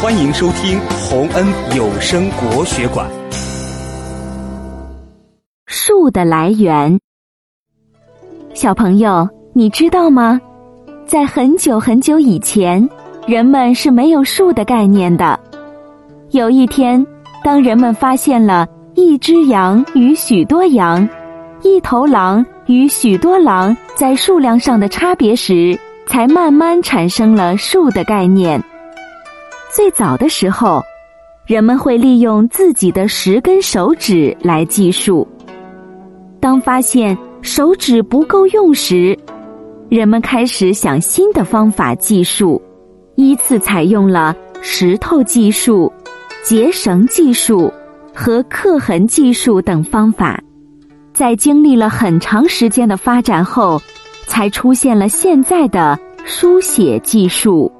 欢迎收听洪恩有声国学馆。数的来源，小朋友，你知道吗？在很久很久以前，人们是没有数的概念的。有一天，当人们发现了一只羊与许多羊、一头狼与许多狼在数量上的差别时，才慢慢产生了数的概念。最早的时候，人们会利用自己的十根手指来计数。当发现手指不够用时，人们开始想新的方法计数，依次采用了石头计数、结绳计数和刻痕计数等方法。在经历了很长时间的发展后，才出现了现在的书写计数。